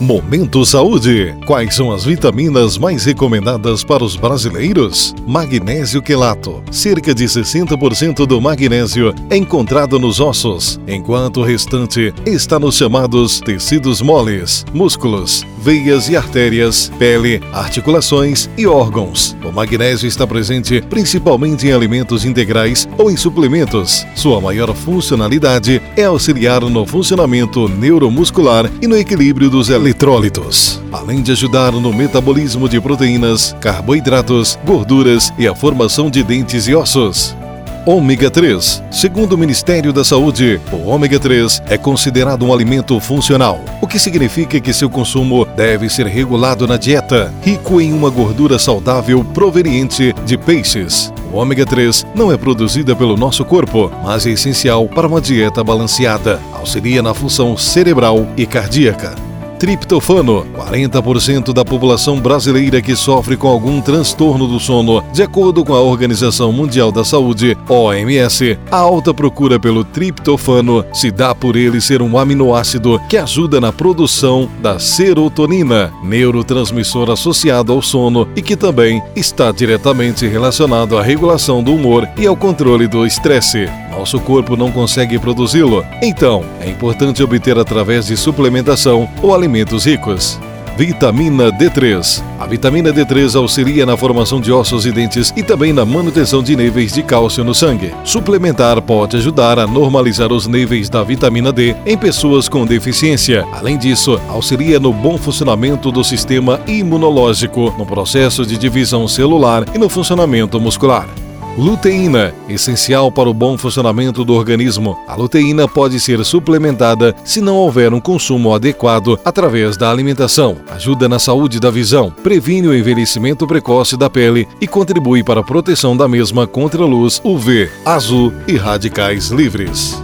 Momento Saúde. Quais são as vitaminas mais recomendadas para os brasileiros? Magnésio quelato. Cerca de 60% do magnésio é encontrado nos ossos, enquanto o restante está nos chamados tecidos moles, músculos, veias e artérias, pele, articulações e órgãos. O magnésio está presente principalmente em alimentos integrais ou em suplementos. Sua maior funcionalidade é auxiliar no funcionamento neuromuscular e no equilíbrio dos elementos eletrólitos, além de ajudar no metabolismo de proteínas, carboidratos, gorduras e a formação de dentes e ossos. Ômega 3. Segundo o Ministério da Saúde, o ômega 3 é considerado um alimento funcional, o que significa que seu consumo deve ser regulado na dieta, rico em uma gordura saudável proveniente de peixes. O ômega 3 não é produzida pelo nosso corpo, mas é essencial para uma dieta balanceada. Auxilia na função cerebral e cardíaca triptofano. 40% da população brasileira que sofre com algum transtorno do sono, de acordo com a Organização Mundial da Saúde, OMS, a alta procura pelo triptofano se dá por ele ser um aminoácido que ajuda na produção da serotonina, neurotransmissor associado ao sono e que também está diretamente relacionado à regulação do humor e ao controle do estresse nosso corpo não consegue produzi-lo. Então, é importante obter através de suplementação ou alimentos ricos. Vitamina D3. A vitamina D3 auxilia na formação de ossos e dentes e também na manutenção de níveis de cálcio no sangue. Suplementar pode ajudar a normalizar os níveis da vitamina D em pessoas com deficiência. Além disso, auxilia no bom funcionamento do sistema imunológico, no processo de divisão celular e no funcionamento muscular. Luteína, essencial para o bom funcionamento do organismo. A luteína pode ser suplementada se não houver um consumo adequado através da alimentação. Ajuda na saúde da visão, previne o envelhecimento precoce da pele e contribui para a proteção da mesma contra a luz UV, azul e radicais livres.